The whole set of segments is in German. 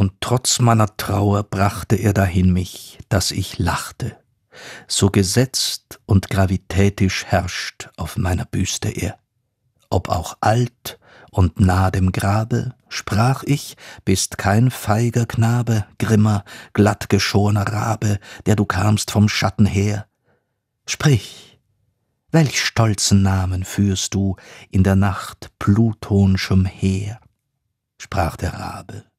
und trotz meiner Trauer brachte er dahin mich, dass ich lachte. So gesetzt und gravitätisch herrscht auf meiner Büste er. Ob auch alt und nah dem Grabe, sprach ich, bist kein feiger Knabe, grimmer, glattgeschorner Rabe, der du kamst vom Schatten her. Sprich, welch stolzen Namen führst du in der Nacht plutonschem Heer? sprach der Rabe.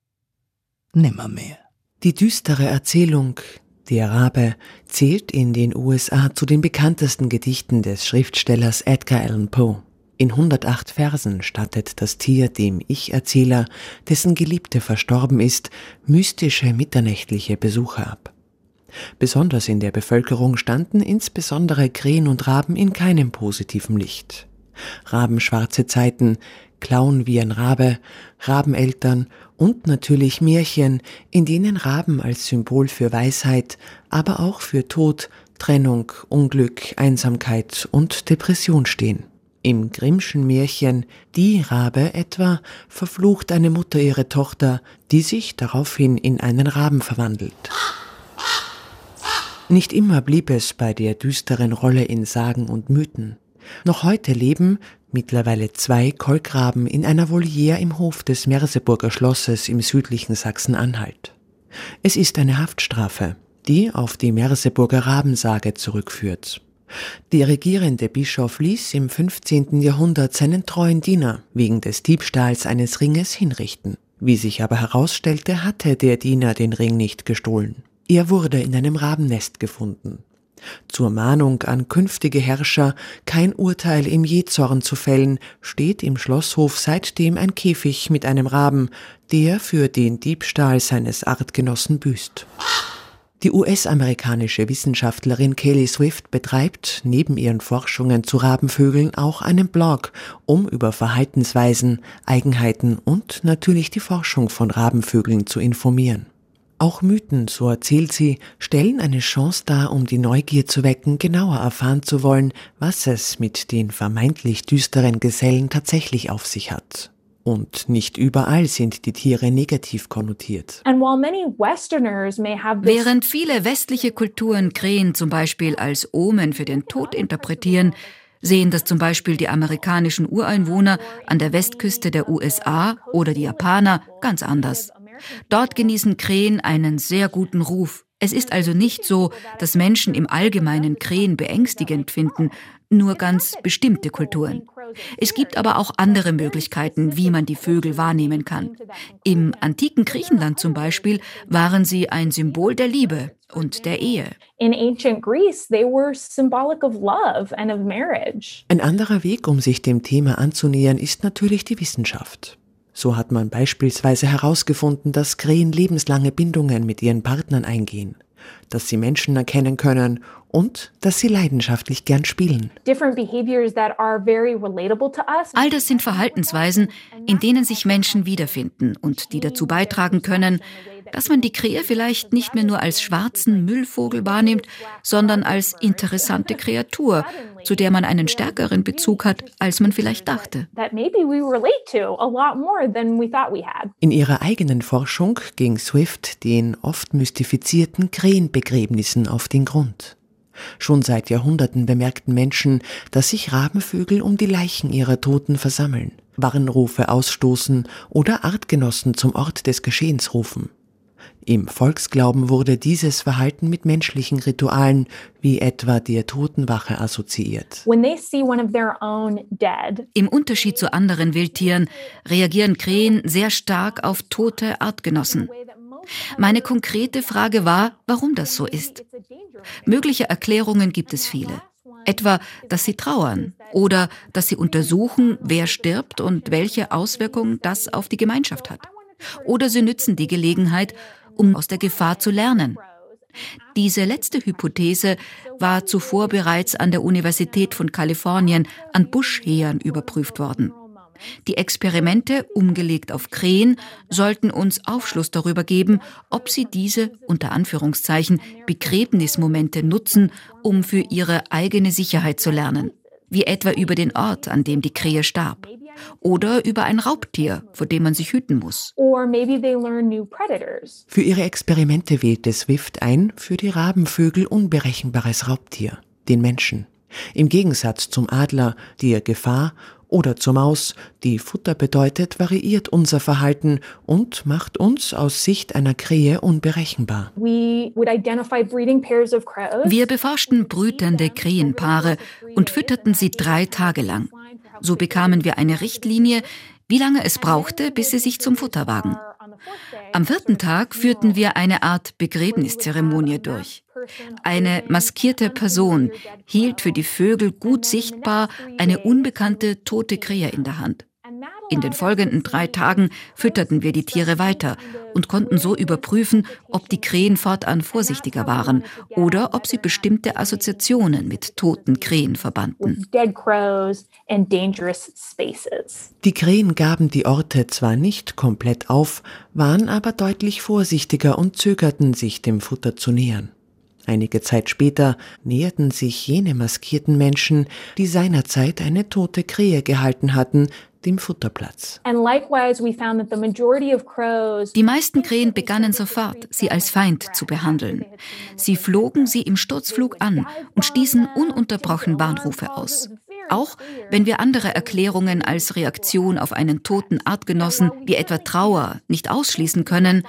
Nimmermehr. Die düstere Erzählung Der Rabe zählt in den USA zu den bekanntesten Gedichten des Schriftstellers Edgar Allan Poe. In 108 Versen stattet das Tier dem Ich-Erzähler, dessen Geliebte verstorben ist, mystische mitternächtliche Besuche ab. Besonders in der Bevölkerung standen insbesondere Krähen und Raben in keinem positiven Licht. Rabenschwarze Zeiten, Klauen wie ein Rabe, Rabeneltern und natürlich Märchen, in denen Raben als Symbol für Weisheit, aber auch für Tod, Trennung, Unglück, Einsamkeit und Depression stehen. Im Grimmschen Märchen Die Rabe etwa verflucht eine Mutter ihre Tochter, die sich daraufhin in einen Raben verwandelt. Nicht immer blieb es bei der düsteren Rolle in Sagen und Mythen. Noch heute leben mittlerweile zwei Kolkraben in einer Voliere im Hof des Merseburger Schlosses im südlichen Sachsen-Anhalt. Es ist eine Haftstrafe, die auf die Merseburger Rabensage zurückführt. Der regierende Bischof ließ im 15. Jahrhundert seinen treuen Diener wegen des Diebstahls eines Ringes hinrichten. Wie sich aber herausstellte, hatte der Diener den Ring nicht gestohlen. Er wurde in einem Rabennest gefunden. Zur Mahnung an künftige Herrscher, kein Urteil im Jezorn zu fällen, steht im Schlosshof seitdem ein Käfig mit einem Raben, der für den Diebstahl seines Artgenossen büßt. Die US-amerikanische Wissenschaftlerin Kelly Swift betreibt neben ihren Forschungen zu Rabenvögeln auch einen Blog, um über Verhaltensweisen, Eigenheiten und natürlich die Forschung von Rabenvögeln zu informieren. Auch Mythen, so erzählt sie, stellen eine Chance dar, um die Neugier zu wecken, genauer erfahren zu wollen, was es mit den vermeintlich düsteren Gesellen tatsächlich auf sich hat. Und nicht überall sind die Tiere negativ konnotiert. Während viele westliche Kulturen Krähen zum Beispiel als Omen für den Tod interpretieren, sehen das zum Beispiel die amerikanischen Ureinwohner an der Westküste der USA oder die Japaner ganz anders. Dort genießen Krähen einen sehr guten Ruf. Es ist also nicht so, dass Menschen im Allgemeinen Krähen beängstigend finden, nur ganz bestimmte Kulturen. Es gibt aber auch andere Möglichkeiten, wie man die Vögel wahrnehmen kann. Im antiken Griechenland zum Beispiel waren sie ein Symbol der Liebe und der Ehe. Ein anderer Weg, um sich dem Thema anzunähern, ist natürlich die Wissenschaft. So hat man beispielsweise herausgefunden, dass Krähen lebenslange Bindungen mit ihren Partnern eingehen, dass sie Menschen erkennen können und dass sie leidenschaftlich gern spielen. All das sind Verhaltensweisen, in denen sich Menschen wiederfinden und die dazu beitragen können, dass man die Krähe vielleicht nicht mehr nur als schwarzen Müllvogel wahrnimmt, sondern als interessante Kreatur, zu der man einen stärkeren Bezug hat, als man vielleicht dachte. In ihrer eigenen Forschung ging Swift den oft mystifizierten Krähenbegräbnissen auf den Grund. Schon seit Jahrhunderten bemerkten Menschen, dass sich Rabenvögel um die Leichen ihrer Toten versammeln, Warnrufe ausstoßen oder Artgenossen zum Ort des Geschehens rufen. Im Volksglauben wurde dieses Verhalten mit menschlichen Ritualen wie etwa der Totenwache assoziiert. Im Unterschied zu anderen Wildtieren reagieren Krähen sehr stark auf tote Artgenossen. Meine konkrete Frage war, warum das so ist. Mögliche Erklärungen gibt es viele. Etwa, dass sie trauern oder dass sie untersuchen, wer stirbt und welche Auswirkungen das auf die Gemeinschaft hat. Oder sie nützen die Gelegenheit, um aus der Gefahr zu lernen. Diese letzte Hypothese war zuvor bereits an der Universität von Kalifornien an Buschhähern überprüft worden. Die Experimente, umgelegt auf Krähen, sollten uns Aufschluss darüber geben, ob sie diese, unter Anführungszeichen, Begräbnismomente nutzen, um für ihre eigene Sicherheit zu lernen, wie etwa über den Ort, an dem die Krähe starb oder über ein Raubtier, vor dem man sich hüten muss. Für ihre Experimente wählte Swift ein für die Rabenvögel unberechenbares Raubtier, den Menschen. Im Gegensatz zum Adler, der Gefahr oder zur Maus, die Futter bedeutet, variiert unser Verhalten und macht uns aus Sicht einer Krähe unberechenbar. Wir beforschten brütende Krähenpaare und fütterten sie drei Tage lang. So bekamen wir eine Richtlinie, wie lange es brauchte, bis sie sich zum Futter wagen. Am vierten Tag führten wir eine Art Begräbniszeremonie durch. Eine maskierte Person hielt für die Vögel gut sichtbar eine unbekannte tote Krähe in der Hand. In den folgenden drei Tagen fütterten wir die Tiere weiter und konnten so überprüfen, ob die Krähen fortan vorsichtiger waren oder ob sie bestimmte Assoziationen mit toten Krähen verbanden. Die Krähen gaben die Orte zwar nicht komplett auf, waren aber deutlich vorsichtiger und zögerten sich dem Futter zu nähern. Einige Zeit später näherten sich jene maskierten Menschen, die seinerzeit eine tote Krähe gehalten hatten, dem Futterplatz. Die meisten Krähen begannen sofort, sie als Feind zu behandeln. Sie flogen sie im Sturzflug an und stießen ununterbrochen Warnrufe aus. Auch wenn wir andere Erklärungen als Reaktion auf einen toten Artgenossen wie etwa Trauer nicht ausschließen können,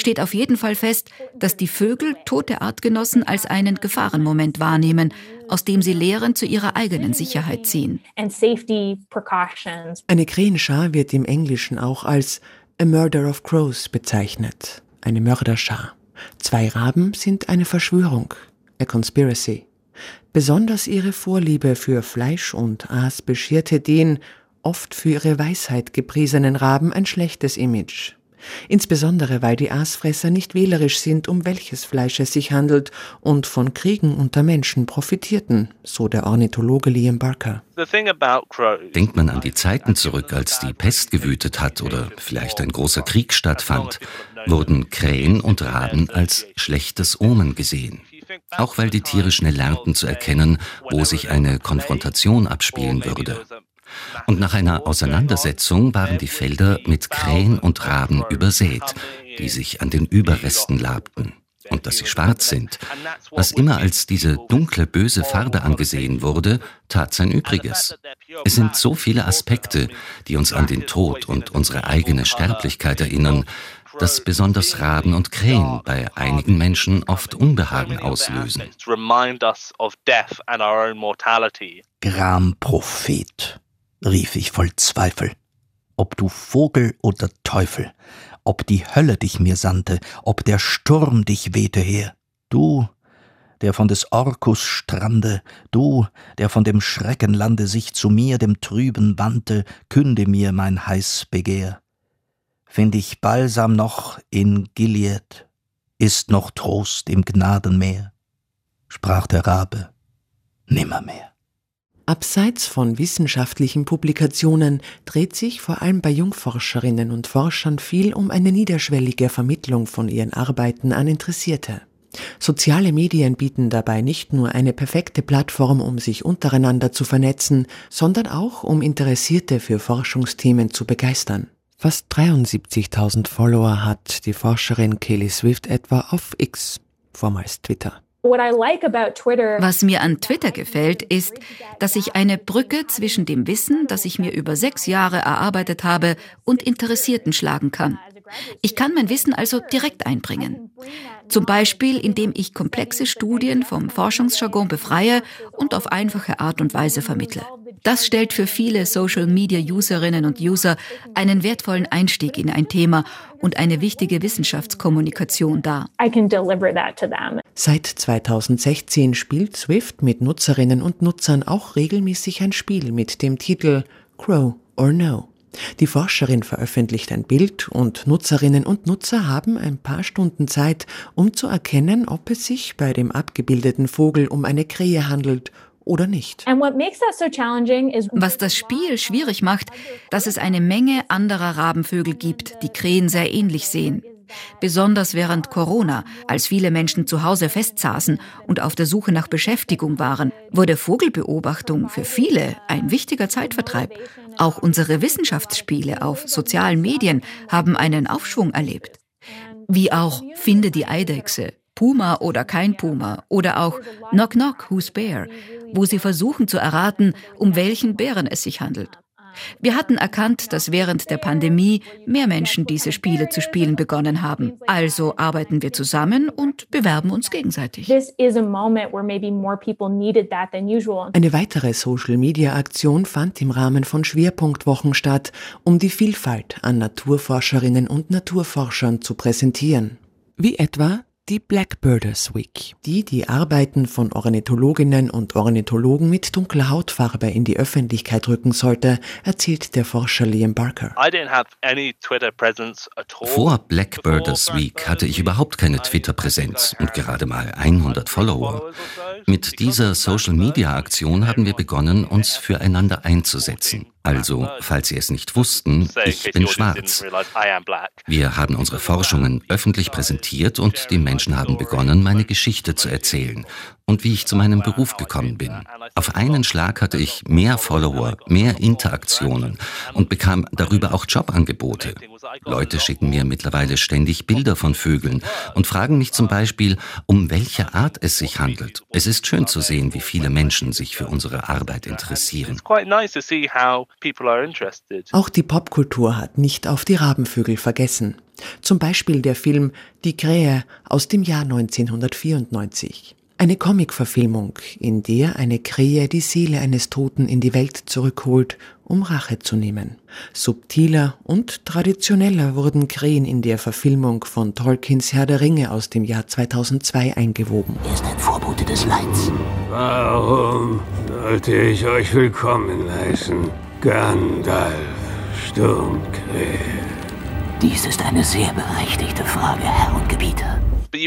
steht auf jeden Fall fest, dass die Vögel tote Artgenossen als einen Gefahrenmoment wahrnehmen, aus dem sie Lehren zu ihrer eigenen Sicherheit ziehen. Eine Krähenschar wird im Englischen auch als a murder of crows bezeichnet, eine Mörderschar. Zwei Raben sind eine Verschwörung, a conspiracy. Besonders ihre Vorliebe für Fleisch und Aas bescherte den, oft für ihre Weisheit gepriesenen Raben ein schlechtes Image. Insbesondere weil die Aasfresser nicht wählerisch sind, um welches Fleisch es sich handelt und von Kriegen unter Menschen profitierten, so der Ornithologe Liam Barker. Denkt man an die Zeiten zurück, als die Pest gewütet hat oder vielleicht ein großer Krieg stattfand, wurden Krähen und Raben als schlechtes Omen gesehen. Auch weil die Tiere schnell lernten zu erkennen, wo sich eine Konfrontation abspielen würde. Und nach einer Auseinandersetzung waren die Felder mit Krähen und Raben übersät, die sich an den Überresten labten. Und dass sie schwarz sind, was immer als diese dunkle, böse Farbe angesehen wurde, tat sein Übriges. Es sind so viele Aspekte, die uns an den Tod und unsere eigene Sterblichkeit erinnern, dass besonders Raben und Krähen bei einigen Menschen oft Unbehagen auslösen. Gramprophet rief ich voll Zweifel. Ob du Vogel oder Teufel, ob die Hölle dich mir sandte, ob der Sturm dich wehte her, du, der von des Orkus Strande, du, der von dem Schreckenlande sich zu mir, dem Trüben, wandte, künde mir mein heiß Begehr. Find ich Balsam noch in Gilead, ist noch Trost im Gnadenmeer, sprach der Rabe, nimmermehr. Abseits von wissenschaftlichen Publikationen dreht sich vor allem bei Jungforscherinnen und Forschern viel um eine niederschwellige Vermittlung von ihren Arbeiten an Interessierte. Soziale Medien bieten dabei nicht nur eine perfekte Plattform, um sich untereinander zu vernetzen, sondern auch um Interessierte für Forschungsthemen zu begeistern. Fast 73.000 Follower hat die Forscherin Kelly Swift etwa auf X, vormals Twitter. Was mir an Twitter gefällt, ist, dass ich eine Brücke zwischen dem Wissen, das ich mir über sechs Jahre erarbeitet habe, und Interessierten schlagen kann. Ich kann mein Wissen also direkt einbringen. Zum Beispiel, indem ich komplexe Studien vom Forschungsjargon befreie und auf einfache Art und Weise vermittle. Das stellt für viele Social-Media-Userinnen und User einen wertvollen Einstieg in ein Thema und eine wichtige Wissenschaftskommunikation dar. Seit 2016 spielt Swift mit Nutzerinnen und Nutzern auch regelmäßig ein Spiel mit dem Titel Crow or No. Die Forscherin veröffentlicht ein Bild und Nutzerinnen und Nutzer haben ein paar Stunden Zeit, um zu erkennen, ob es sich bei dem abgebildeten Vogel um eine Krähe handelt oder nicht. Was das Spiel schwierig macht, dass es eine Menge anderer Rabenvögel gibt, die Krähen sehr ähnlich sehen. Besonders während Corona, als viele Menschen zu Hause festsaßen und auf der Suche nach Beschäftigung waren, wurde Vogelbeobachtung für viele ein wichtiger Zeitvertreib. Auch unsere Wissenschaftsspiele auf sozialen Medien haben einen Aufschwung erlebt. Wie auch Finde die Eidechse, Puma oder kein Puma oder auch Knock Knock, Who's Bear, wo sie versuchen zu erraten, um welchen Bären es sich handelt. Wir hatten erkannt, dass während der Pandemie mehr Menschen diese Spiele zu spielen begonnen haben. Also arbeiten wir zusammen und bewerben uns gegenseitig. Eine weitere Social-Media-Aktion fand im Rahmen von Schwerpunktwochen statt, um die Vielfalt an Naturforscherinnen und Naturforschern zu präsentieren. Wie etwa die Blackbirders Week, die die Arbeiten von Ornithologinnen und Ornithologen mit dunkler Hautfarbe in die Öffentlichkeit rücken sollte, erzählt der Forscher Liam Barker. Vor Blackbirders Week hatte ich überhaupt keine Twitter-Präsenz und gerade mal 100 Follower. Mit dieser Social-Media-Aktion haben wir begonnen, uns füreinander einzusetzen. Also, falls Sie es nicht wussten, ich bin schwarz. Wir haben unsere Forschungen öffentlich präsentiert und die Menschen haben begonnen, meine Geschichte zu erzählen und wie ich zu meinem Beruf gekommen bin. Auf einen Schlag hatte ich mehr Follower, mehr Interaktionen und bekam darüber auch Jobangebote. Leute schicken mir mittlerweile ständig Bilder von Vögeln und fragen mich zum Beispiel, um welche Art es sich handelt. Es ist schön zu sehen, wie viele Menschen sich für unsere Arbeit interessieren. Auch die Popkultur hat nicht auf die Rabenvögel vergessen. Zum Beispiel der Film Die Krähe aus dem Jahr 1994. Eine Comicverfilmung, in der eine Krähe die Seele eines Toten in die Welt zurückholt, um Rache zu nehmen. Subtiler und traditioneller wurden Krähen in der Verfilmung von Tolkiens Herr der Ringe aus dem Jahr 2002 eingewoben. Er ist ein Vorbote des Leids. Warum sollte ich euch willkommen heißen? Gandalf, Sturmkrähe. Dies ist eine sehr berechtigte Frage, Herr und Gebieter. Also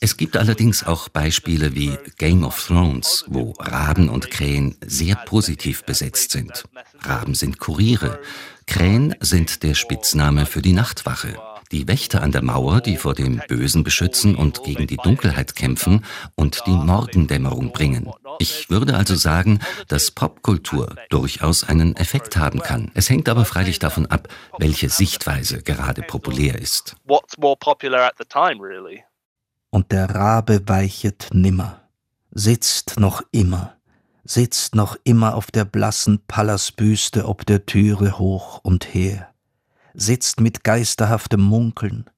es gibt allerdings auch Beispiele wie Game of Thrones, wo Raben und Krähen sehr positiv besetzt sind. Raben sind Kuriere, Krähen sind der Spitzname für die Nachtwache. Die Wächter an der Mauer, die vor dem Bösen beschützen und gegen die Dunkelheit kämpfen und die Morgendämmerung bringen. Ich würde also sagen, dass Popkultur durchaus einen Effekt haben kann. Es hängt aber freilich davon ab, welche Sichtweise gerade populär ist. Und der Rabe weichet nimmer, sitzt noch immer, sitzt noch immer auf der blassen Pallasbüste ob der Türe hoch und her, sitzt mit geisterhaftem Munkeln,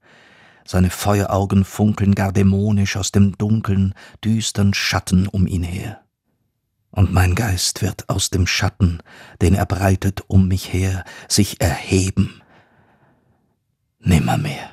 seine Feueraugen funkeln gar dämonisch aus dem dunkeln, düstern Schatten um ihn her und mein Geist wird aus dem Schatten, den er breitet um mich her, sich erheben. Nimmermehr.